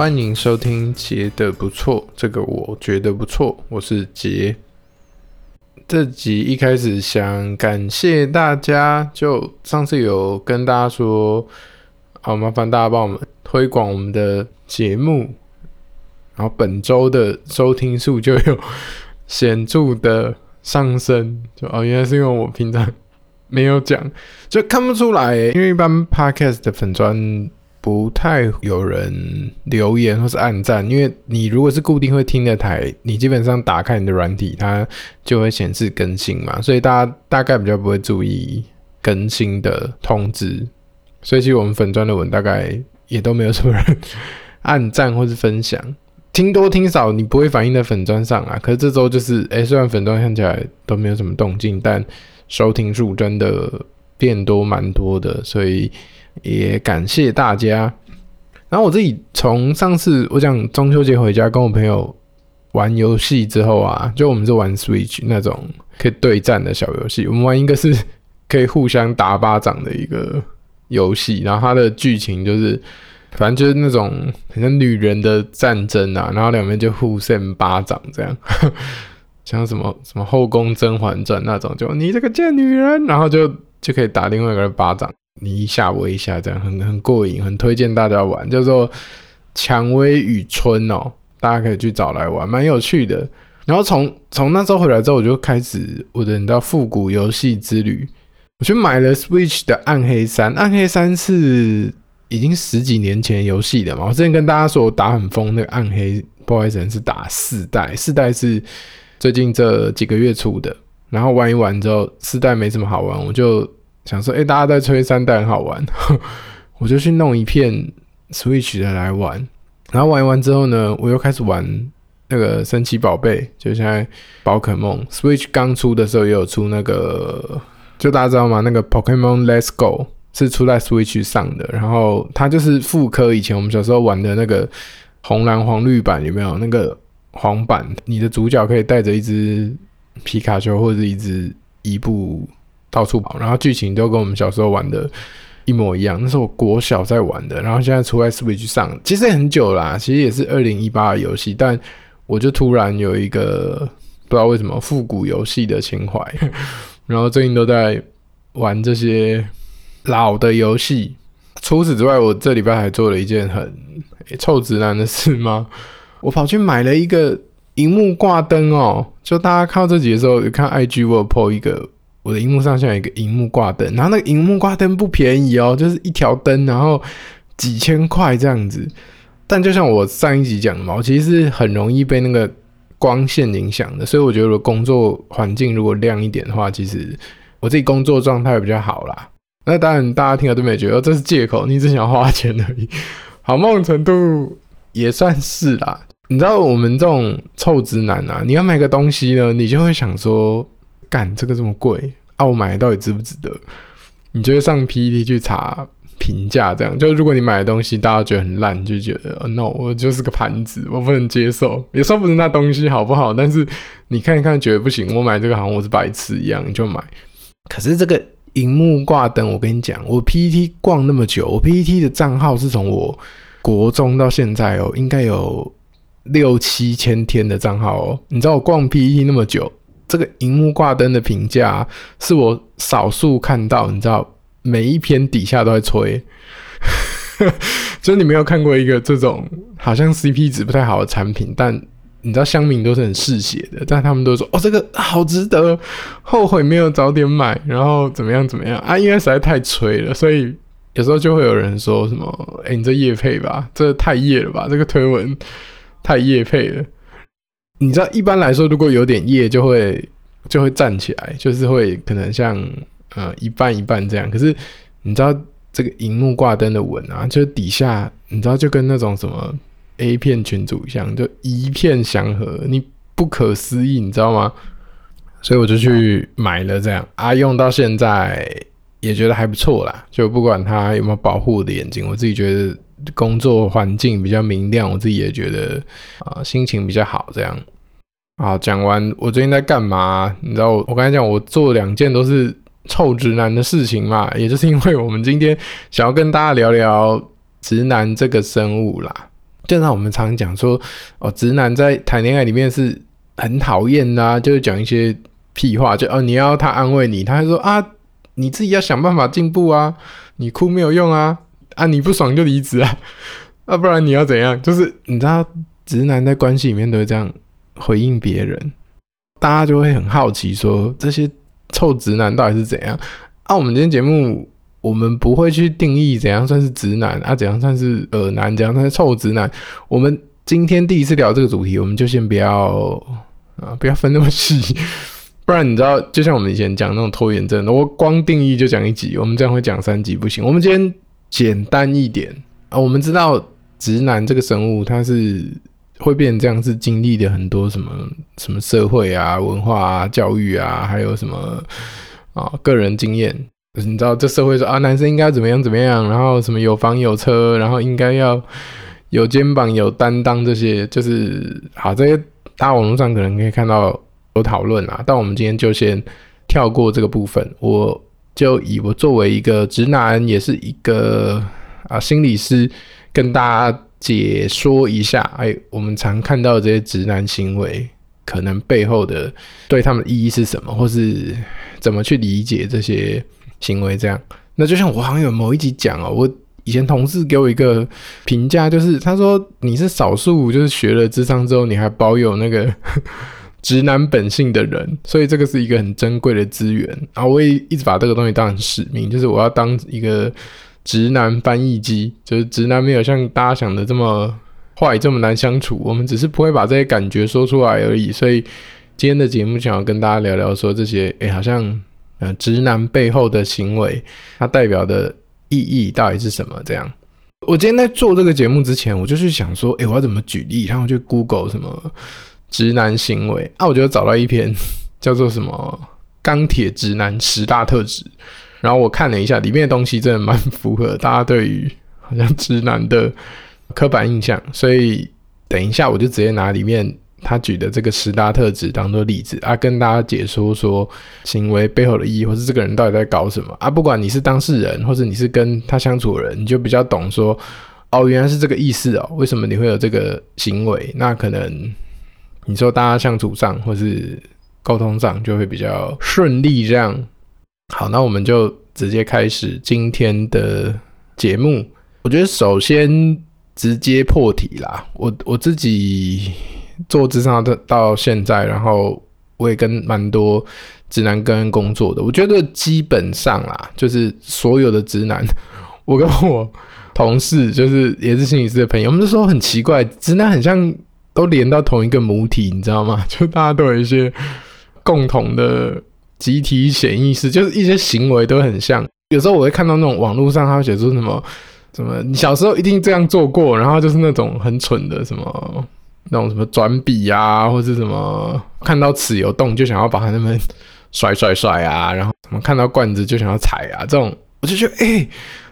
欢迎收听杰的不错，这个我觉得不错，我是杰。这集一开始想感谢大家，就上次有跟大家说，好麻烦大家帮我们推广我们的节目，然后本周的收听数就有显著的上升，就哦，原来是因为我平常没有讲，就看不出来，因为一般 podcast 的粉专不太有人留言或是按赞，因为你如果是固定会听的台，你基本上打开你的软体，它就会显示更新嘛，所以大家大概比较不会注意更新的通知，所以其实我们粉砖的文大概也都没有什么人按赞或是分享。听多听少，你不会反映在粉砖上啊。可是这周就是，哎、虽然粉砖看起来都没有什么动静，但收听数真的变多蛮多的，所以也感谢大家。然后我自己从上次我讲中秋节回家跟我朋友玩游戏之后啊，就我们是玩 Switch 那种可以对战的小游戏，我们玩一个是可以互相打巴掌的一个游戏，然后它的剧情就是。反正就是那种很像女人的战争啊，然后两边就互扇巴掌这样，像什么什么后宫甄嬛传那种，就你这个贱女人，然后就就可以打另外一个人巴掌，你一下我一下这样，很很过瘾，很推荐大家玩，叫做《蔷薇与春》哦，大家可以去找来玩，蛮有趣的。然后从从那时候回来之后，我就开始我的你知道复古游戏之旅，我去买了 Switch 的《暗黑三》，《暗黑三》是。已经十几年前游戏的嘛，我之前跟大家说我打很疯那个暗黑，不好意思，是打四代，四代是最近这几个月出的，然后玩一玩之后，四代没什么好玩，我就想说，哎、大家在吹三代很好玩，我就去弄一片 Switch 的来玩，然后玩一玩之后呢，我又开始玩那个神奇宝贝，就现在宝可梦 Switch 刚出的时候也有出那个，就大家知道吗？那个 Pokemon Let's Go。是出在 Switch 上的，然后它就是复刻以前我们小时候玩的那个红蓝黄绿版，有没有？那个黄版，你的主角可以带着一只皮卡丘或者一只伊布到处跑，然后剧情都跟我们小时候玩的一模一样。那是我国小在玩的，然后现在出在 Switch 上，其实也很久啦，其实也是二零一八的游戏，但我就突然有一个不知道为什么复古游戏的情怀，然后最近都在玩这些。老的游戏，除此之外，我这礼拜还做了一件很、欸、臭直男的事吗？我跑去买了一个荧幕挂灯哦。就大家看到这集的时候，有看 IG 我有 po 一个，我的荧幕上现在有一个荧幕挂灯，然后那个荧幕挂灯不便宜哦，就是一条灯，然后几千块这样子。但就像我上一集讲的嘛，我其实是很容易被那个光线影响的，所以我觉得我工作环境如果亮一点的话，其实我自己工作状态比较好啦。那当然，大家听了都没觉得这是借口，你只想花钱而已。好，某种程度也算是啦。你知道我们这种臭直男啊，你要买个东西呢，你就会想说，干这个这么贵啊，我买到底值不值得？你就会上 PTT 去查评价，这样就如果你买的东西大家觉得很烂，就觉得 no，我就是个盘子，我不能接受。也说不定那东西好不好，但是你看一看觉得不行，我买这个好像我是白痴一样，你就买。可是这个。荧幕挂灯，我跟你讲，我 PTT 逛那么久，我 PTT 的账号是从我国中到现在哦，应该有六七千天的账号哦。你知道我逛 PTT 那么久，这个荧幕挂灯的评价是我少数看到，你知道每一篇底下都在吹，就是你没有看过一个这种好像 CP 值不太好的产品，但。你知道乡民都是很嗜血的，但他们都说哦，这个好值得，后悔没有早点买，然后怎么样怎么样啊？因为实在太吹了，所以有时候就会有人说什么，哎，你这夜配吧，这太夜了吧，这个推文太夜配了。你知道一般来说，如果有点夜，就会就会站起来，就是会可能像呃一半一半这样。可是你知道这个荧幕挂灯的文啊，就底下你知道就跟那种什么。A 片群组一样，就一片祥和，你不可思议，你知道吗？所以我就去买了这样啊，用到现在也觉得还不错啦。就不管它有没有保护我的眼睛，我自己觉得工作环境比较明亮，我自己也觉得啊，心情比较好。这样好，讲完我最近在干嘛？你知道我，我刚才讲我做两件都是臭直男的事情嘛，也就是因为我们今天想要跟大家聊聊直男这个生物啦。就像我们常讲说，哦，直男在谈恋爱里面是很讨厌的，就是讲一些屁话，就哦，你要他安慰你，他还说啊，你自己要想办法进步啊，你哭没有用啊，啊，你不爽就离职啊，啊，不然你要怎样？就是你知道，直男在关系里面都会这样回应别人，大家就会很好奇说，这些臭直男到底是怎样？啊，我们今天节目。我们不会去定义怎样算是直男啊，怎样算是呃男，怎样算是臭直男。我们今天第一次聊这个主题，我们就先不要啊，不要分那么细，不然你知道，就像我们以前讲那种拖延症，我光定义就讲一集，我们这样会讲三集不行。我们今天简单一点啊，我们知道直男这个生物，他是会变成这样，是经历了很多什么什么社会啊、文化啊、教育啊，还有什么啊个人经验。你知道这社会说啊，男生应该怎么样怎么样，然后什么有房有车，然后应该要有肩膀有担当，这些就是好，这些大网络上可能可以看到有讨论啊。但我们今天就先跳过这个部分，我就以我作为一个直男，也是一个啊心理师，跟大家解说一下，哎，我们常看到这些直男行为，可能背后的对他们意义是什么，或是怎么去理解这些。行为这样，那就像我好像有某一集讲哦，我以前同事给我一个评价，就是他说你是少数，就是学了智商之后，你还保有那个直男本性的人，所以这个是一个很珍贵的资源。然后我也一直把这个东西当成使命，就是我要当一个直男翻译机，就是直男没有像大家想的这么坏，这么难相处，我们只是不会把这些感觉说出来而已。所以今天的节目想要跟大家聊聊说这些，哎，好像。呃，直男背后的行为，它代表的意义到底是什么？这样，我今天在做这个节目之前，我就去想说，诶，我要怎么举例？然后去 Google 什么直男行为啊，我就找到一篇 叫做什么“钢铁直男十大特质”，然后我看了一下里面的东西，真的蛮符合大家对于好像直男的刻板印象，所以等一下我就直接拿里面。他举的这个十大特质当做例子啊，跟大家解说说行为背后的意义，或是这个人到底在搞什么啊？不管你是当事人，或者你是跟他相处的人，你就比较懂说，哦，原来是这个意思哦。为什么你会有这个行为？那可能你说大家相处上或是沟通上就会比较顺利。这样好，那我们就直接开始今天的节目。我觉得首先直接破题啦，我我自己。做咨商的到现在，然后我也跟蛮多直男跟工作的，我觉得基本上啦，就是所有的直男，我跟我同事就是也是心理师的朋友，我们就说很奇怪，直男很像都连到同一个母体，你知道吗？就大家都有一些共同的集体潜意识，就是一些行为都很像。有时候我会看到那种网络上他会写出什么什么，你小时候一定这样做过，然后就是那种很蠢的什么。那种什么转笔啊，或者什么看到尺有洞就想要把它那边甩甩甩啊，然后什么看到罐子就想要踩啊，这种我就觉得，哎、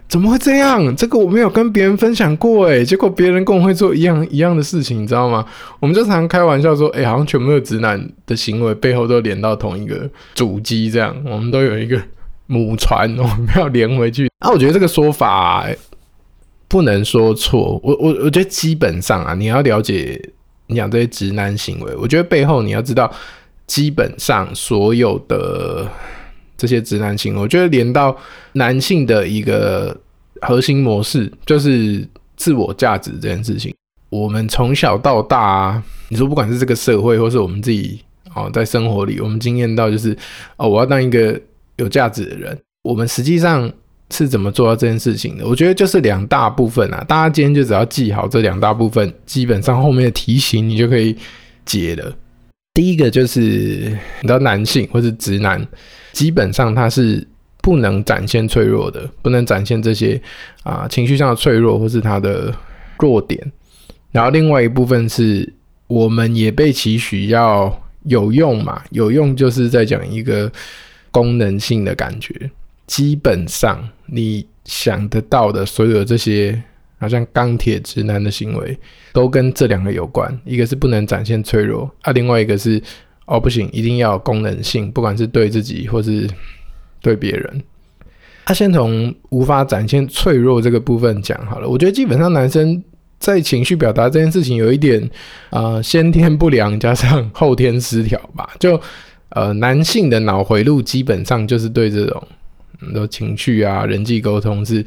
怎么会这样？这个我没有跟别人分享过，哎，结果别人跟我会做一样一样的事情，你知道吗？我们就常开玩笑说，哎、欸，好像全部的直男的行为背后都连到同一个主机，这样我们都有一个母船，我们要连回去。那、啊、我觉得这个说法不能说错，我我我觉得基本上啊，你要了解。你讲这些直男行为，我觉得背后你要知道，基本上所有的这些直男行为，我觉得连到男性的一个核心模式，就是自我价值这件事情。我们从小到大，你说不管是这个社会，或是我们自己哦，在生活里，我们经验到就是哦，我要当一个有价值的人，我们实际上。是怎么做到这件事情的？我觉得就是两大部分啊，大家今天就只要记好这两大部分，基本上后面的题型你就可以解了。第一个就是你知道男性或是直男，基本上他是不能展现脆弱的，不能展现这些啊情绪上的脆弱或是他的弱点。然后另外一部分是我们也被期许要有用嘛，有用就是在讲一个功能性的感觉。基本上你想得到的所有这些，好像钢铁直男的行为，都跟这两个有关。一个是不能展现脆弱啊，另外一个是哦不行，一定要有功能性，不管是对自己或是对别人。他、先从无法展现脆弱这个部分讲好了。我觉得基本上男生在情绪表达这件事情有一点、呃，先天不良加上后天失调吧。就呃，男性的脑回路基本上就是对这种很多情绪啊、人际沟通是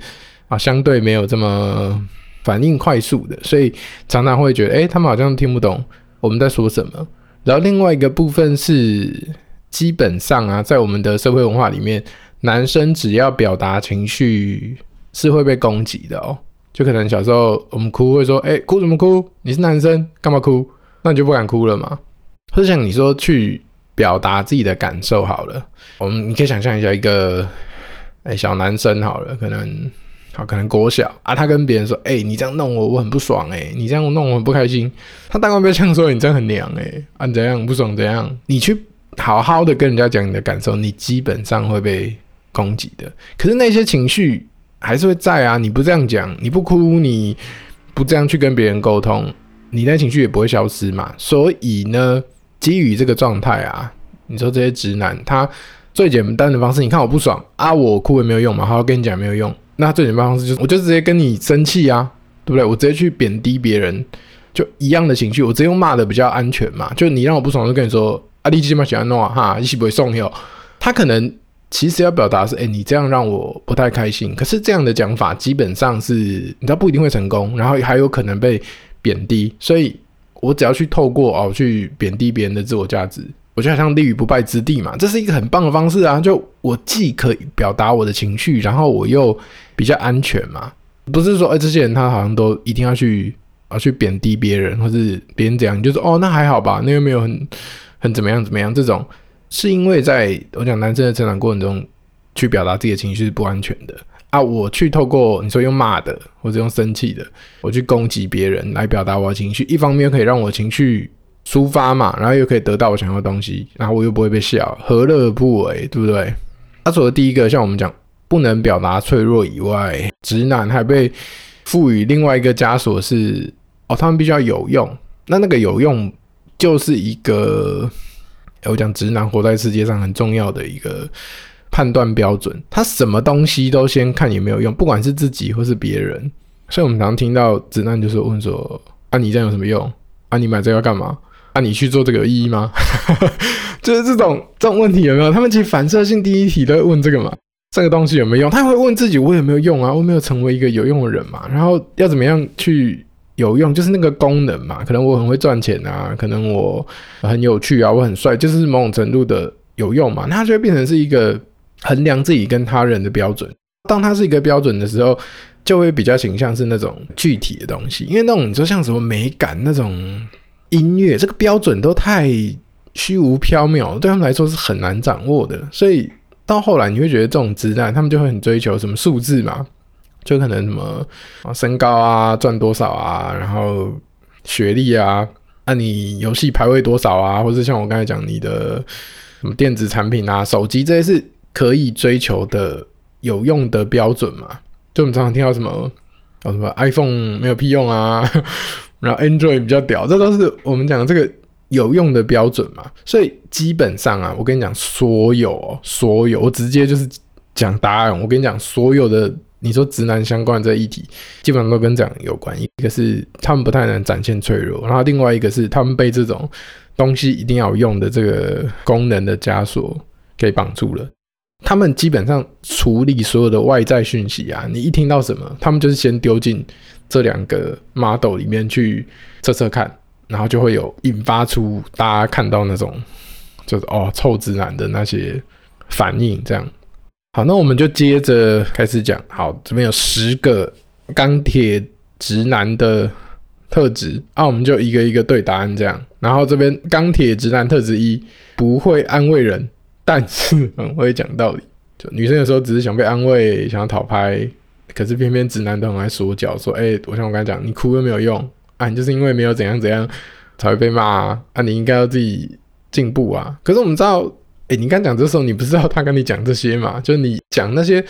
啊，相对没有这么反应快速的，所以常常会觉得，哎、他们好像听不懂我们在说什么。然后另外一个部分是，基本上啊，在我们的社会文化里面，男生只要表达情绪是会被攻击的哦。就可能小时候我们哭会说，哎、哭什么哭？你是男生干嘛哭？那你就不敢哭了嘛。或者像你说去表达自己的感受好了，我们你可以想象一下一个哎、小男生好了，可能好可能国小啊，他跟别人说，哎、你这样弄我我很不爽哎、你这样弄我很不开心。他大概不会这样说，你这样很娘哎、欸，啊你怎样不爽怎样？你去好好的跟人家讲你的感受，你基本上会被攻击的。可是那些情绪。还是会在啊！你不这样讲，你不哭，你不这样去跟别人沟通，你那情绪也不会消失嘛。所以呢，基于这个状态啊，你说这些直男，他最简单的方式，你看我不爽啊，我哭也没有用嘛，好好跟你讲没有用。那最简单方式就是，我就直接跟你生气啊，对不对？我直接去贬低别人，就一样的情绪，我直接用骂的比较安全嘛。就你让我不爽，就跟你说啊，你起码喜欢弄啊，哈，一起不会送哟。他可能。其实要表达是，哎、你这样让我不太开心。可是这样的讲法基本上是，你知道不一定会成功，然后还有可能被贬低。所以我只要去透过哦去贬低别人的自我价值，我就好像立于不败之地嘛。这是一个很棒的方式啊！就我既可以表达我的情绪，然后我又比较安全嘛。不是说，哎、这些人他好像都一定要去啊去贬低别人，或是别人怎样，就是哦，那还好吧，那又没有很很怎么样怎么样这种。是因为在我讲男生的成长过程中，去表达自己的情绪是不安全的啊！我去透过你说用骂的或者用生气的，我去攻击别人来表达我的情绪，一方面又可以让我情绪抒发嘛，然后又可以得到我想要的东西，然后我又不会被笑，何乐而不为？对不对？他说的第一个，像我们讲不能表达脆弱以外，直男还被赋予另外一个枷锁是哦，他们必须要有用。那那个有用就是一个。我讲直男活在世界上很重要的一个判断标准，他什么东西都先看有没有用，不管是自己或是别人。所以我们常常听到直男就是问说：“啊，你这样有什么用？啊，你买这个干嘛？啊，你去做这个有意义吗？” 就是这种这种问题有没有？他们其实反射性第一题都会问这个嘛，这个东西有没有用？他会问自己：我有没有用啊？我有没有成为一个有用的人嘛？然后要怎么样去？有用就是那个功能嘛，可能我很会赚钱啊，可能我很有趣啊，我很帅，就是某种程度的有用嘛，那它就会变成是一个衡量自己跟他人的标准。当它是一个标准的时候，就会比较形象是那种具体的东西，因为那种你说像什么美感那种音乐，这个标准都太虚无缥缈，对他们来说是很难掌握的。所以到后来你会觉得这种直男，他们就会很追求什么数字嘛。就可能什么，身高啊，赚多少啊，然后学历啊，那、啊、你游戏排位多少啊，或者像我刚才讲你的什么电子产品啊，手机这些是可以追求的有用的标准嘛？就我们常常听到什么啊什么 iPhone 没有屁用啊，然后 Android 比较屌，这都是我们讲的这个有用的标准嘛。所以基本上啊，我跟你讲，所有所有，我直接就是讲答案。我跟你讲，所有的。你说直男相关这议题，基本上都跟这样有关。一个是他们不太能展现脆弱，然后另外一个是他们被这种东西一定要用的这个功能的枷锁给绑住了。他们基本上处理所有的外在讯息啊，你一听到什么，他们就是先丢进这两个 model 里面去测测看，然后就会有引发出大家看到那种就是哦臭直男的那些反应，这样。好，那我们就接着开始讲。好，这边有十个钢铁直男的特质，啊，我们就一个一个对答案这样。然后这边钢铁直男特质一，不会安慰人，但是很会讲道理。就女生有时候只是想被安慰，想要讨拍，可是偏偏直男都很爱说教，说，哎、我像我刚才讲，你哭又没有用啊，你就是因为没有怎样怎样才会被骂啊，你应该要自己进步啊。可是我们知道。哎、你刚讲这时候，你不知道他跟你讲这些嘛？就是你讲那些，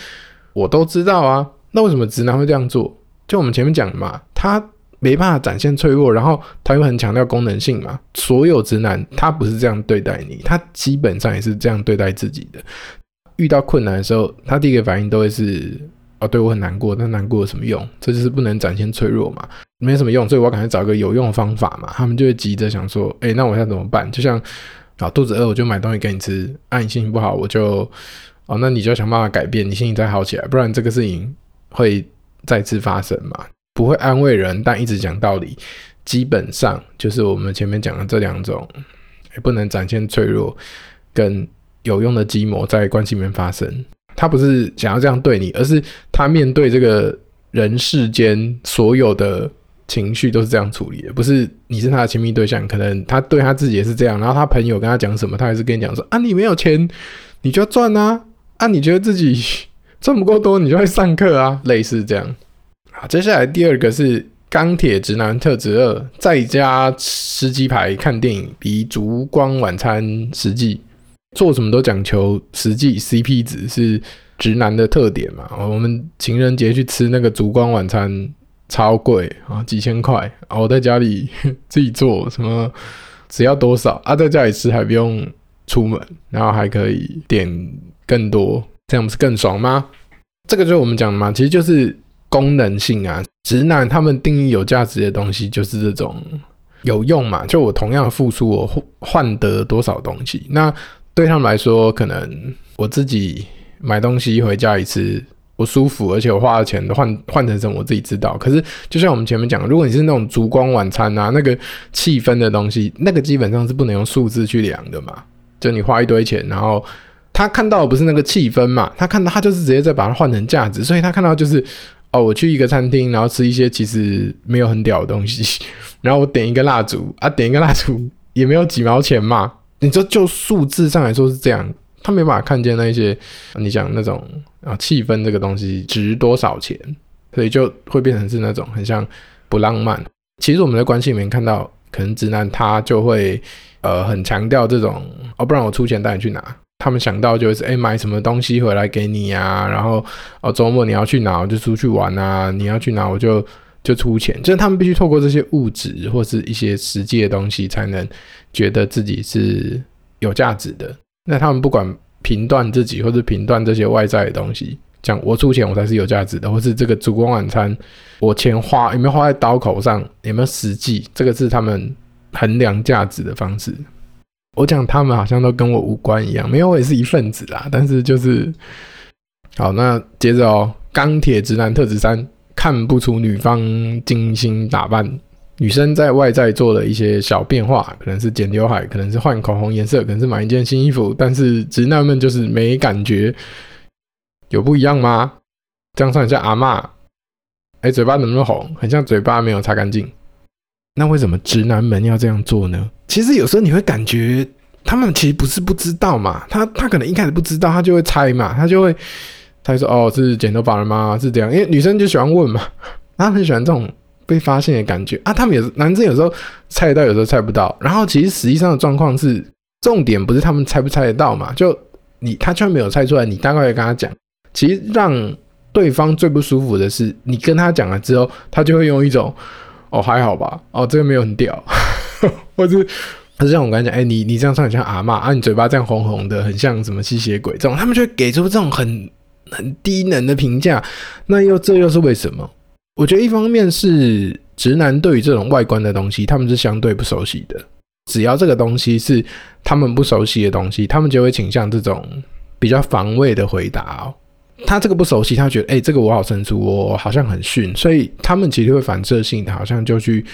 我都知道啊。那为什么直男会这样做？就我们前面讲嘛，他没办法展现脆弱，然后他又很强调功能性嘛。所有直男他不是这样对待你，他基本上也是这样对待自己的。遇到困难的时候，他第一个反应都会是：哦，对我很难过，但难过有什么用？这就是不能展现脆弱嘛。没什么用，所以我要赶快找一个有用的方法嘛。他们就会急着想说，哎、那我现在怎么办？就像啊，肚子饿我就买东西给你吃，啊，你心情不好我就哦，那你就要想办法改变，你心情再好起来，不然这个事情会再次发生嘛。不会安慰人，但一直讲道理，基本上就是我们前面讲的这两种，不能展现脆弱跟有用的鸡模在关系里面发生。他不是想要这样对你，而是他面对这个人世间所有的情绪都是这样处理的。不是你是他的亲密对象，可能他对他自己也是这样。然后他朋友跟他讲什么，他还是跟你讲说：啊，你没有钱，你就要赚啊！啊，你觉得自己赚不够多，你就会上课啊，类似这样。好，接下来第二个是钢铁直男特质二，在家吃鸡排看电影比烛光晚餐实际。做什么都讲求实际，CP 值是直男的特点嘛？我们情人节去吃那个烛光晚餐，超贵啊，几千块啊！我在家里 自己做，什么只要多少啊？在家里吃还不用出门，然后还可以点更多，这样不是更爽吗？这个就是我们讲的嘛，其实就是功能性啊。直男他们定义有价值的东西就是这种有用嘛，就我同样付出，我换得多少东西，那。对他们来说，可能我自己买东西回家一次，不舒服，而且我花的钱都换换成什么，我自己知道。可是，就像我们前面讲，如果你是那种烛光晚餐啊，那个气氛的东西，那个基本上是不能用数字去量的嘛。就你花一堆钱，然后他看到的不是那个气氛嘛，他看到他就是直接在把它换成价值，所以他看到就是哦，我去一个餐厅，然后吃一些其实没有很屌的东西，然后我点一个蜡烛啊，点一个蜡烛也没有几毛钱嘛。你说就数字上来说是这样，他没办法看见那些你讲那种啊气氛这个东西值多少钱，所以就会变成是那种很像不浪漫。其实我们在关系里面看到，可能直男他就会呃很强调这种哦，不然我出钱带你去哪。他们想到就是哎、买什么东西回来给你呀、然后哦周末你要去哪我就出去玩啊，你要去哪我就。就出钱，就是他们必须透过这些物质或是一些实际的东西，才能觉得自己是有价值的。那他们不管评断自己，或是评断这些外在的东西，讲我出钱我才是有价值的，或是这个烛光晚餐我钱花有没有花在刀口上，有没有实际，这个是他们衡量价值的方式。我讲他们好像都跟我无关一样，没有，我也是一份子啦。但是就是好，那接着哦，钢铁直男特质三。看不出女方精心打扮，女生在外在做了一些小变化，可能是剪刘海，可能是换口红颜色，可能是买一件新衣服，但是直男们就是没感觉，有不一样吗？这样算很像阿嬷，哎，嘴巴怎么那么红？很像嘴巴没有擦干净。那为什么直男们要这样做呢？其实有时候你会感觉他们其实不是不知道嘛，他他可能一开始不知道，他就会猜嘛，他就会。他就说：“哦，是剪头发了吗？是这样，因为女生就喜欢问嘛，他很喜欢这种被发现的感觉啊。他们有男生有时候猜得到，有时候猜不到。然后其实实际上的状况是，重点不是他们猜不猜得到嘛，就你他居然没有猜出来，你大概会跟他讲。其实让对方最不舒服的是，你跟他讲了之后，他就会用一种哦还好吧，哦这个没有很屌，或者是像我刚才讲，哎、你你这样穿很像阿嬷啊，你嘴巴这样红红的，很像什么吸血鬼这种，他们就会给出这种很。”很低能的评价，那又这又是为什么？我觉得一方面是直男对于这种外观的东西，他们是相对不熟悉的。只要这个东西是他们不熟悉的东西，他们就会倾向这种比较防卫的回答哦。他这个不熟悉，他觉得哎、这个我好生疏，我好像很逊，所以他们其实会反射性的，好像就去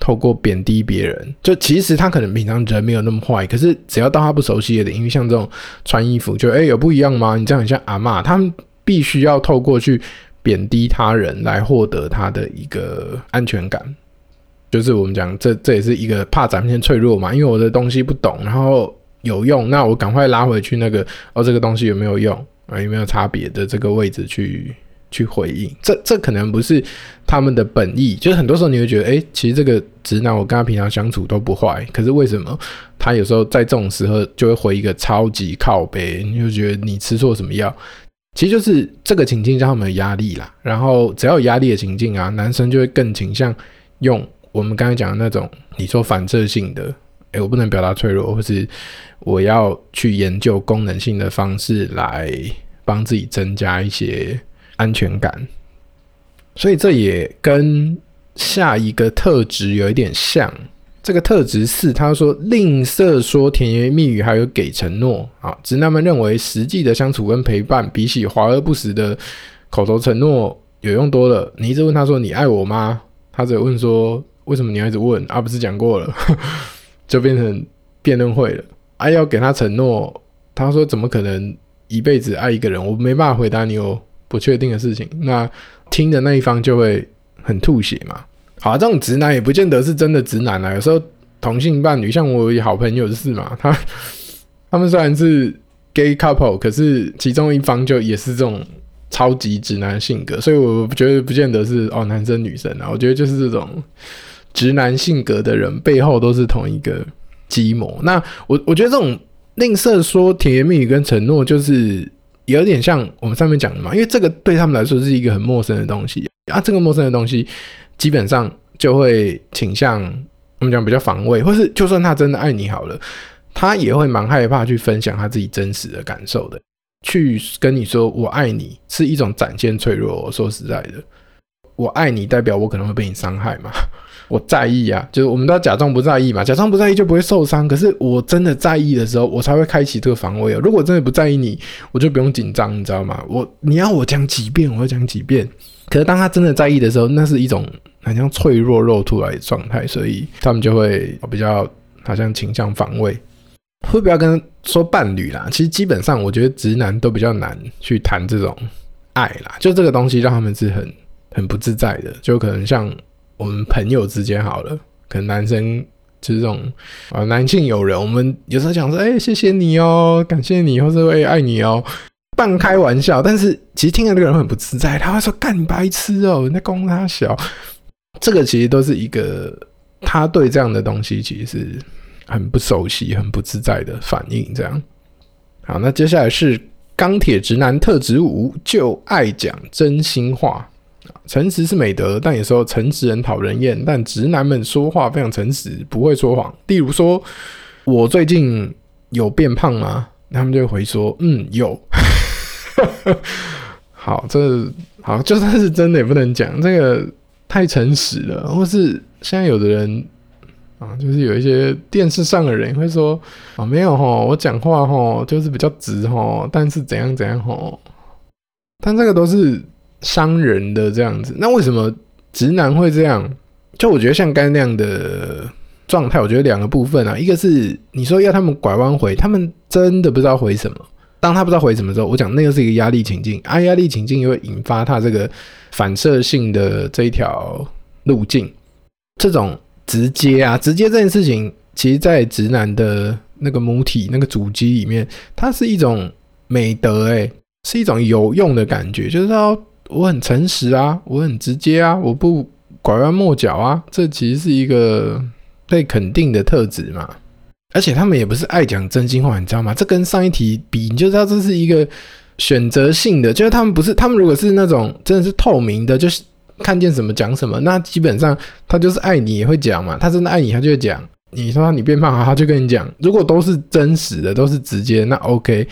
透过贬低别人。就其实他可能平常人没有那么坏，可是只要到他不熟悉的因为，像这种穿衣服，就哎、有不一样吗？你这样很像阿嬷，他们。必须要透过去贬低他人来获得他的一个安全感，就是我们讲这这也是一个怕展现脆弱嘛，因为我的东西不懂，然后有用，那我赶快拉回去那个哦，这个东西有没有用啊？有没有差别的这个位置去去回应？这这可能不是他们的本意，就是很多时候你会觉得，哎，其实这个直男我跟他平常相处都不坏，可是为什么他有时候在这种时候就会回一个超级靠北，你就觉得你吃错什么药？其实就是这个情境让他们有压力啦，然后只要有压力的情境啊，男生就会更倾向用我们刚才讲的那种你说反射性的，诶，我不能表达脆弱，或是我要去研究功能性的方式来帮自己增加一些安全感。所以这也跟下一个特质有一点像。这个特质四，他说吝啬说甜言蜜语，还有给承诺啊。直男们认为，实际的相处跟陪伴，比起华而不实的口头承诺有用多了。你一直问他说：“你爱我吗？”他只问说：“为什么你要一直问？”啊，不是讲过了，就变成辩论会了。啊，要给他承诺，他说：“怎么可能一辈子爱一个人？我没办法回答你有不确定的事情。”那听的那一方就会很吐血嘛。好，这种直男也不见得是真的直男啊。有时候同性伴侣，像我有好朋友就是嘛，他他们虽然是 gay couple，可是其中一方就也是这种超级直男性格，所以我觉得不见得是哦男生女生啊。我觉得就是这种直男性格的人背后都是同一个计谋。那我我觉得这种吝啬说甜言蜜语跟承诺，就是有点像我们上面讲的嘛，因为这个对他们来说是一个很陌生的东西啊，这个陌生的东西。基本上就会倾向我们讲比较防卫，或是就算他真的爱你好了，他也会蛮害怕去分享他自己真实的感受的。去跟你说我爱你是一种展现脆弱。我说实在的，我爱你代表我可能会被你伤害嘛。我在意啊，就是我们都要假装不在意嘛，假装不在意就不会受伤。可是我真的在意的时候，我才会开启这个防卫哦。如果真的不在意你，我就不用紧张，你知道吗？我你要我讲几遍，我会讲几遍。可是当他真的在意的时候，那是一种很像脆弱肉出来的状态，所以他们就会比较好像倾向防卫。会不要跟说伴侣啦，其实基本上我觉得直男都比较难去谈这种爱啦，就这个东西让他们是很很不自在的。就可能像我们朋友之间好了，可能男生就是这种啊，男性友人，我们有时候讲说，哎、谢谢你哦，感谢你，或是会爱你哦。半开玩笑，但是其实听的那个人很不自在，他会说：“干你白痴哦，你在供他小。”这个其实都是一个他对这样的东西其实是很不熟悉、很不自在的反应。这样，好，那接下来是钢铁直男特质五，就爱讲真心话。诚实是美德，但有时候诚实很讨人厌。但直男们说话非常诚实，不会说谎。例如说：“我最近有变胖吗？”他们就会回说：“嗯，有。” 好，这好就算是真的也不能讲，这个太诚实了。或是现在有的人啊，就是有一些电视上的人会说啊，没有齁，我讲话齁就是比较直齁，但是怎样怎样齁，但这个都是伤人的这样子。那为什么直男会这样？就我觉得像刚那样的状态，我觉得两个部分啊，一个是你说要他们拐弯回，他们真的不知道回什么。当他不知道回什么时候，我讲那个是一个压力情境，啊，压力情境又会引发他这个反射性的这一条路径。这种直接啊，直接这件事情，其实在直男的那个母体那个主机里面，它是一种美德，欸，诶，是一种有用的感觉，就是说我很诚实啊，我很直接啊，我不拐弯抹角啊，这其实是一个被肯定的特质嘛。而且他们也不是爱讲真心话，你知道吗？这跟上一题比，你就知道这是一个选择性的。就是他们不是，他们如果是那种真的是透明的，就是看见什么讲什么，那基本上他就是爱你也会讲嘛。他真的爱你，他就会讲。你说你变胖，他就跟你讲。如果都是真实的，都是直接，那 OK。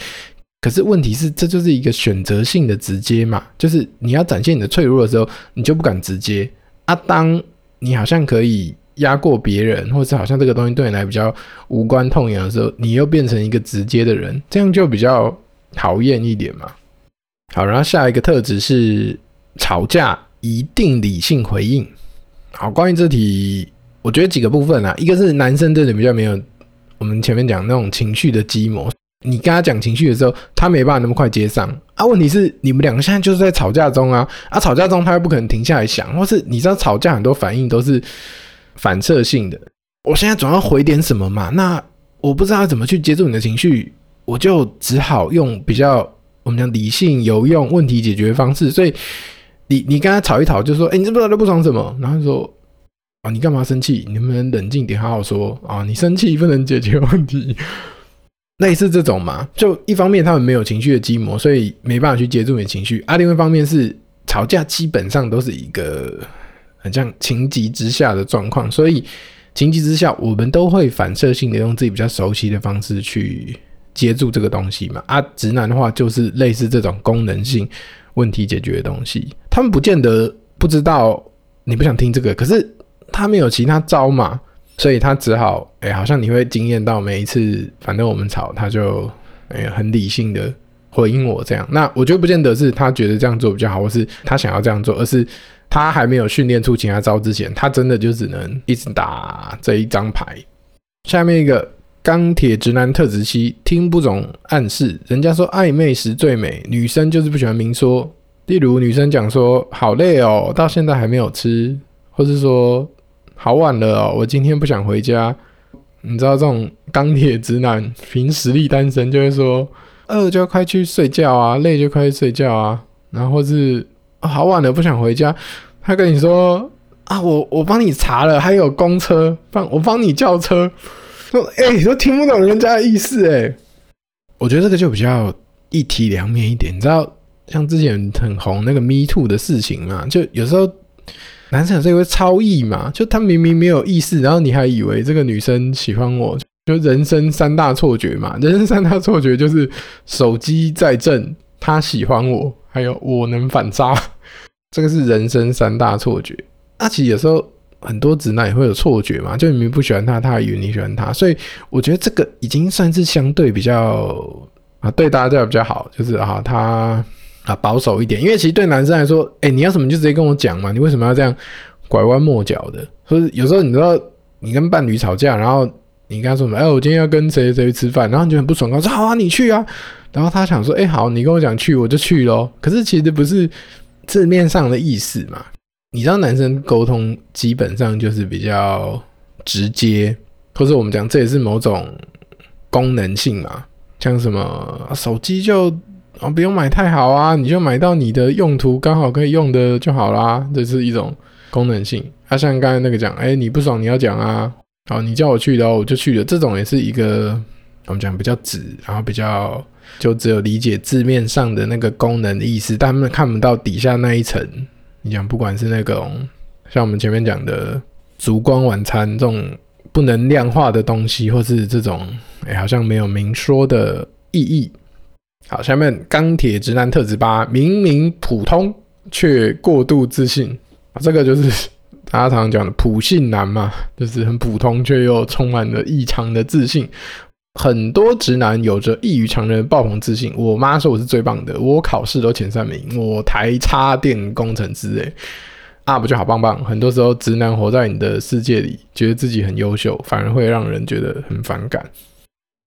可是问题是，这就是一个选择性的直接嘛，就是你要展现你的脆弱的时候，你就不敢直接。啊，当你好像可以。压过别人，或者好像这个东西对你来比较无关痛痒的时候，你又变成一个直接的人，这样就比较讨厌一点嘛。好，然后下一个特质是吵架一定理性回应。好，关于这题，我觉得几个部分啊，一个是男生真的比较没有我们前面讲那种情绪的基模，你跟他讲情绪的时候，他没办法那么快接上啊。问题是你们两个现在就是在吵架中啊，啊，吵架中他又不可能停下来想，或是你知道吵架很多反应都是。反射性的，我现在总要回点什么嘛？那我不知道怎么去接住你的情绪，我就只好用比较我们讲理性、有用、问题解决方式。所以你你跟他吵一吵，就说：“哎，你知不知道他不爽什么？”然后说：“啊，你干嘛生气？你能不能冷静点，好好说啊？你生气不能解决问题。”类似这种嘛，就一方面他们没有情绪的基模，所以没办法去接住你的情绪；啊，另外一方面是吵架基本上都是一个。很像情急之下的状况，所以情急之下，我们都会反射性的用自己比较熟悉的方式去接住这个东西嘛。啊，直男的话就是类似这种功能性问题解决的东西，他们不见得不知道你不想听这个，可是他没有其他招嘛，所以他只好哎、好像你会惊艳到每一次，反正我们吵，他就哎、很理性的回应我这样。那我觉得不见得是他觉得这样做比较好，或是他想要这样做，而是他还没有训练出其他招之前，他真的就只能一直打这一张牌。下面一个钢铁直男特质七，听不懂暗示，人家说暧昧时最美，女生就是不喜欢明说。例如女生讲说好累哦，到现在还没有吃，或是说好晚了哦，我今天不想回家。你知道这种钢铁直男凭实力单身就会说饿就快去睡觉啊，累就快去睡觉啊，然后是、好晚了不想回家，他跟你说啊我我帮你查了，还有公车帮我帮你叫车，说哎、欸、都听不懂人家的意思哎，我觉得这个就比较一体两面一点，你知道。像之前很红那个 Me Too 的事情嘛，就有时候男生有时候会超意嘛，就他明明没有意思，然后你还以为这个女生喜欢我，就人生三大错觉嘛。人生三大错觉就是手机在震，他喜欢我，还有我能反杀，这个是人生三大错觉。那其实有时候很多直男也会有错觉嘛，就明明不喜欢他，他以为你喜欢他，所以我觉得这个已经算是相对比较啊，对大家比较好，就是啊他。啊，保守一点，因为其实对男生来说，哎、你要什么就直接跟我讲嘛，你为什么要这样拐弯抹角的？所以有时候你知道，你跟伴侣吵架，然后你跟他说什么，哎、我今天要跟谁谁吃饭，然后你就很不爽，他说好啊，你去啊，然后他想说，哎、好，你跟我讲去，我就去咯。可是其实不是字面上的意思嘛，你知道男生沟通基本上就是比较直接，或者我们讲这也是某种功能性嘛，像什么手机就。啊，不用买太好啊，你就买到你的用途刚好可以用的就好啦。这是一种功能性。啊，像刚才那个讲，哎，你不爽你要讲啊。好，你叫我去的，我就去了。这种也是一个我们讲比较直，然后比较就只有理解字面上的那个功能的意思，但他们看不到底下那一层。你讲不管是那种像我们前面讲的烛光晚餐这种不能量化的东西，或是这种哎好像没有明说的意义。好，下面钢铁直男特质八，明明普通却过度自信啊，这个就是大家常常讲的普信男嘛，就是很普通却又充满了异常的自信。很多直男有着异于常人的爆棚自信。我妈说我是最棒的，我考试都前三名，我台插电工程师诶，啊不就好棒棒？很多时候直男活在你的世界里，觉得自己很优秀，反而会让人觉得很反感。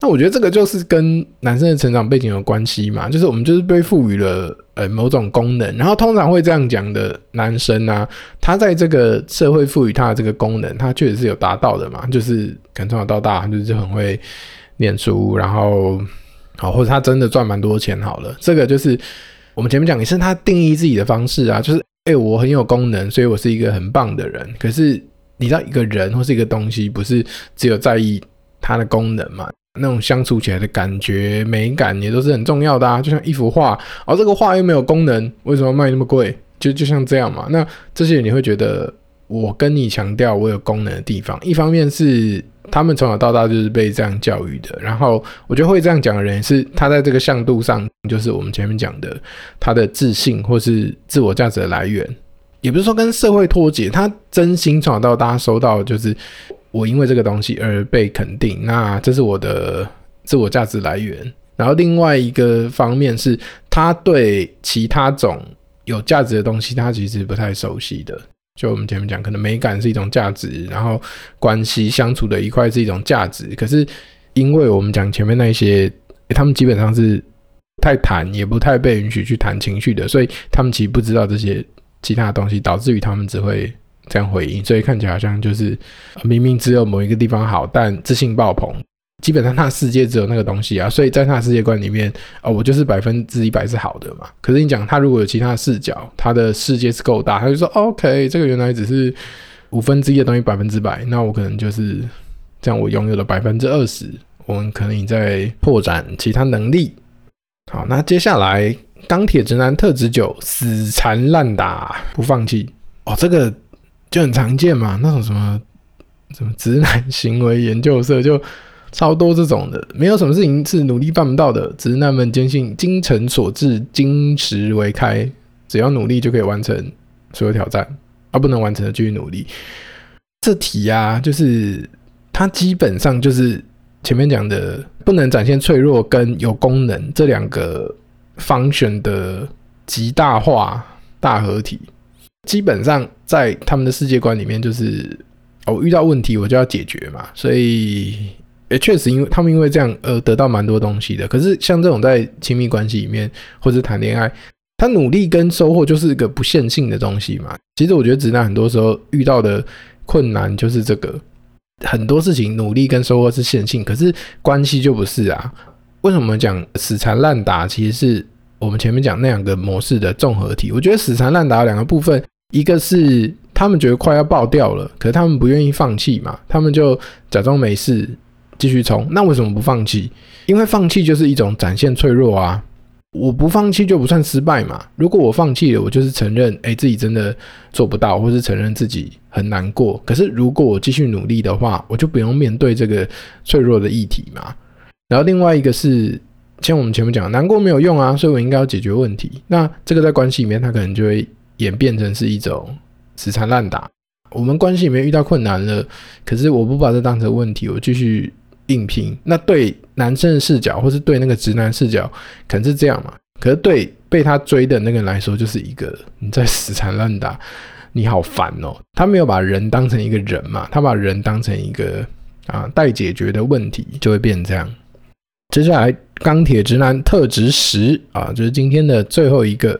那我觉得这个就是跟男生的成长背景有关系嘛，就是我们就是被赋予了呃某种功能，然后通常会这样讲的男生啊，他在这个社会赋予他的这个功能，他确实是有达到的嘛，就是可能从小到大就是很会念书，然后好或者他真的赚蛮多钱好了，这个就是我们前面讲也是他定义自己的方式啊，就是哎、我很有功能，所以我是一个很棒的人。可是你知道一个人或是一个东西，不是只有在意它的功能嘛？那种相处起来的感觉、美感也都是很重要的啊，就像一幅画，而、哦、这个画又没有功能，为什么卖那么贵？就就像这样嘛。那这些你会觉得，我跟你强调我有功能的地方，一方面是他们从小到大就是被这样教育的，然后我觉得会这样讲的人是他在这个向度上，就是我们前面讲的他的自信或是自我价值的来源，也不是说跟社会脱节，他真心从小到大收到就是。我因为这个东西而被肯定，那这是我的自我价值来源。然后另外一个方面是，他对其他种有价值的东西，他其实不太熟悉的。就我们前面讲，可能美感是一种价值，然后关系相处的一块是一种价值。可是因为我们讲前面那些，他们基本上是太谈，也不太被允许去谈情绪的，所以他们其实不知道这些其他的东西，导致于他们只会。这样回应，所以看起来好像就是明明只有某一个地方好，但自信爆棚。基本上他的世界只有那个东西啊，所以在他的世界观里面、哦，我就是百分之一百是好的嘛。可是你讲他如果有其他的视角，他的世界是够大，他就说 OK，这个原来只是五分之一的东西百分之百，那我可能就是这样，我拥有了百分之二十，我们可能在拓展其他能力。好，那接下来钢铁直男特质九，死缠烂打不放弃哦，这个。就很常见嘛，那种什么什么直男行为研究社就超多这种的，没有什么事情是努力办不到的。只是那们坚信精诚所至，金石为开，只要努力就可以完成所有挑战。啊，不能完成的继续努力。这题啊，就是它基本上就是前面讲的不能展现脆弱跟有功能这两个 function 的极大化大合体。基本上在他们的世界观里面，就是我遇到问题我就要解决嘛，所以也确实因为他们因为这样而得到蛮多东西的。可是像这种在亲密关系里面或者谈恋爱，他努力跟收获就是一个不线性的东西嘛。其实我觉得直男很多时候遇到的。困难就是这个，很多事情努力跟收获是线性，可是关系就不是啊。为什么讲死缠烂打？其实是我们前面讲那两个模式的综合体。我觉得死缠烂打两个部分，一个是他们觉得快要爆掉了，可是他们不愿意放弃嘛，他们就假装没事继续冲。那为什么不放弃？因为放弃就是一种展现脆弱啊。我不放弃就不算失败嘛。如果我放弃了，我就是承认，哎，自己真的做不到，或是承认自己很难过。可是如果我继续努力的话，我就不用面对这个脆弱的议题嘛。然后另外一个是，像我们前面讲，难过没有用啊，所以我应该要解决问题。那这个在关系里面，它可能就会演变成是一种死缠烂打。我们关系里面遇到困难了，可是我不把这当成问题，我继续。硬拼，那对男生的视角，或是对那个直男视角，可能是这样嘛？可是对被他追的那个人来说，就是一个你在死缠烂打，你好烦哦。他没有把人当成一个人嘛，他把人当成一个啊待解决的问题，就会变成这样。接下来钢铁直男特质十啊，就是今天的最后一个。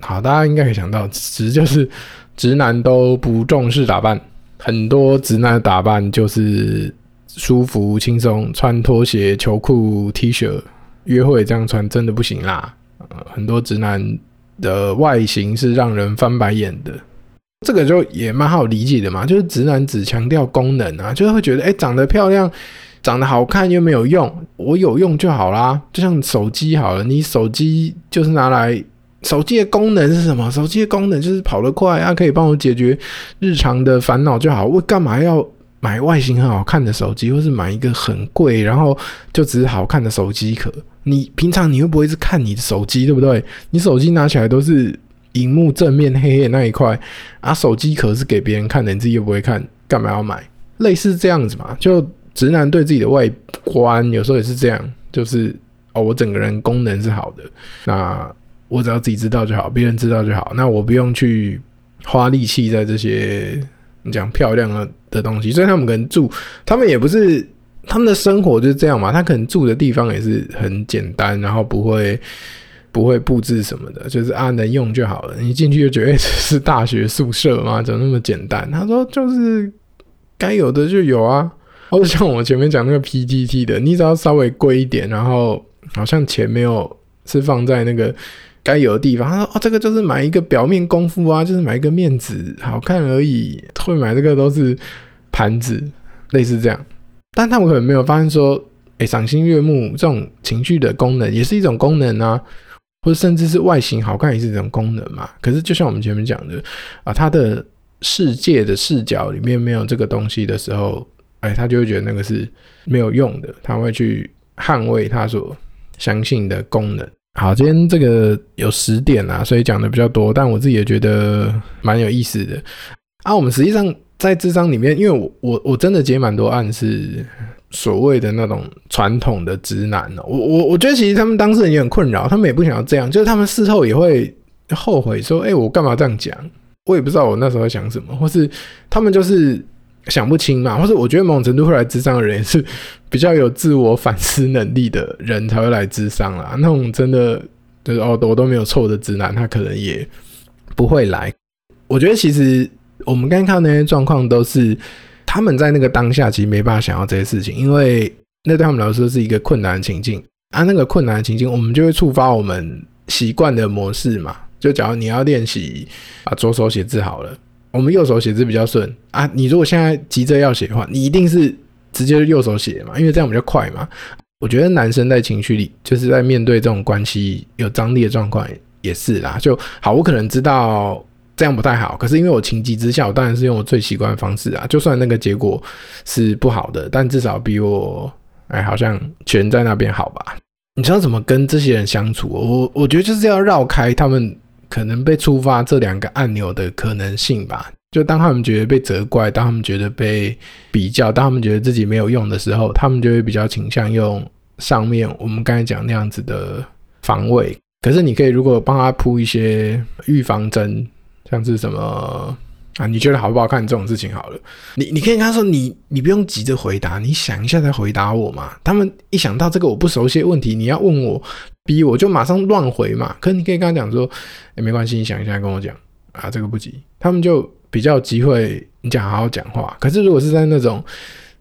好，大家应该可以想到，十就是直男都不重视打扮，很多直男的打扮就是。舒服轻松，穿拖鞋、球裤、T 恤约会这样穿真的不行啦。呃，很多直男的外形是让人翻白眼的，这个就也蛮好理解的嘛。就是直男只强调功能啊，就是会觉得哎，长得漂亮、长得好看又没有用，我有用就好啦。就像手机好了，你手机就是拿来，手机的功能是什么？手机的功能就是跑得快啊，可以帮我解决日常的烦恼就好。我干嘛要？买外形很好看的手机，或是买一个很贵，然后就只是好看的手机壳。你平常你会不会是看你的手机，对不对？你手机拿起来都是荧幕正面黑黑那一块啊，手机壳是给别人看的，你自己又不会看，干嘛要买？类似这样子嘛，就直男对自己的外观有时候也是这样，就是哦，我整个人功能是好的，那我只要自己知道就好，别人知道就好，那我不用去花力气在这些。讲漂亮的的东西，所以他们可能住，他们也不是他们的生活就是这样嘛。他可能住的地方也是很简单，然后不会不会布置什么的，就是啊能用就好了。你进去就觉得这 是大学宿舍吗？怎么那么简单？他说就是该有的就有啊。或者像我前面讲那个 PTT 的，你只要稍微贵一点，然后好像钱没有是放在那个。该有的地方，他说：“哦，这个就是买一个表面功夫啊，就是买一个面子好看而已。会买这个都是盘子，类似这样。但他们可能没有发现说，哎，赏心悦目这种情绪的功能也是一种功能啊，或者甚至是外形好看也是一种功能嘛。可是就像我们前面讲的啊，他的世界的视角里面没有这个东西的时候，哎，他就会觉得那个是没有用的，他会去捍卫他所相信的功能。”好，今天这个有十点啊，所以讲的比较多，但我自己也觉得蛮有意思的啊。我们实际上在智商里面，因为我我我真的接蛮多案是所谓的那种传统的直男哦，我我我觉得其实他们当事人也很困扰，他们也不想要这样，就是他们事后也会后悔说，哎，我干嘛这样讲？我也不知道我那时候在想什么，或是他们就是。想不清嘛，或者我觉得某种程度会来智商的人也是比较有自我反思能力的人才会来智商啦。那种真的就是哦，我都没有错的直男，他可能也不会来。我觉得其实我们刚刚看到那些状况，都是他们在那个当下其实没办法想要这些事情，因为那对他们来说是一个困难的情境啊。那个困难的情境，我们就会触发我们习惯的模式嘛。就假如你要练习啊，左手写字好了。我们右手写字比较顺啊，你如果现在急着要写的话，你一定是直接右手写嘛，因为这样比较快嘛。我觉得男生在情绪里，就是在面对这种关系有张力的状况也是啦。就好，我可能知道这样不太好，可是因为我情急之下，我当然是用我最习惯的方式啊。就算那个结果是不好的，但至少比我哎好像全在那边好吧。你知道怎么跟这些人相处？我我觉得就是要绕开他们。可能被触发这两个按钮的可能性吧，就当他们觉得被责怪，当他们觉得被比较，当他们觉得自己没有用的时候，他们就会比较倾向用上面我们刚才讲那样子的防卫。可是你可以如果帮他铺一些预防针，像是什么啊？你觉得好不好看这种事情好了，你你可以跟他说，你你不用急着回答，你想一下再回答我嘛。他们一想到这个我不熟悉的问题，你要问我，逼我就马上乱回嘛。可你可以跟他讲说，哎，没关系，你想一下跟我讲啊，这个不急。他们就。比较有机会，你讲好好讲话。可是如果是在那种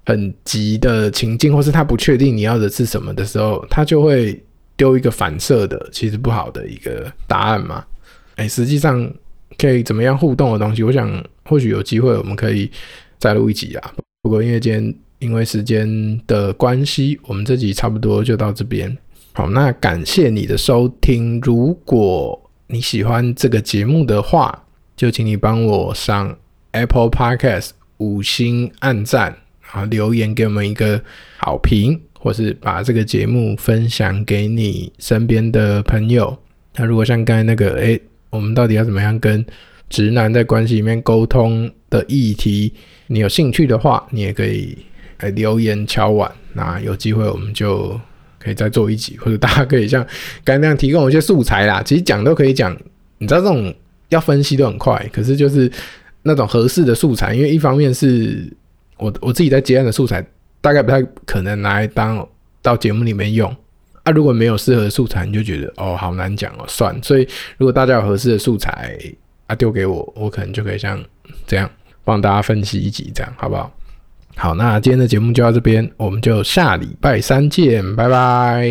很急的情境，或是他不确定你要的是什么的时候，他就会丢一个反射的，其实不好的一个答案嘛。哎，实际上可以怎么样互动的东西，我想或许有机会我们可以再录一集啊。不过因为今天因为时间的关系，我们这集差不多就到这边。好，那感谢你的收听。如果你喜欢这个节目的话，就请你帮我上 Apple Podcast 五星按赞，啊，留言给我们一个好评，或是把这个节目分享给你身边的朋友。那如果像刚才那个，诶、我们到底要怎么样跟直男在关系里面沟通的议题，你有兴趣的话，你也可以来留言敲碗。那有机会我们就可以再做一集，或者大家可以像刚才那样提供一些素材啦。其实讲都可以讲，你知道这种。要分析都很快，可是就是那种合适的素材，因为一方面是我我自己在接案的素材，大概不太可能拿来当到节目里面用啊。如果没有适合的素材，你就觉得哦好难讲哦，算。所以如果大家有合适的素材啊，丢给我，我可能就可以像这样帮大家分析一集，这样好不好？好，那今天的节目就到这边，我们就下礼拜三见，拜拜。